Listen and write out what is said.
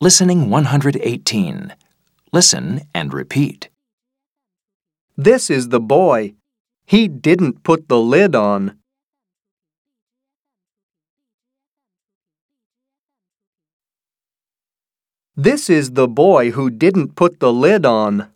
Listening 118. Listen and repeat. This is the boy. He didn't put the lid on. This is the boy who didn't put the lid on.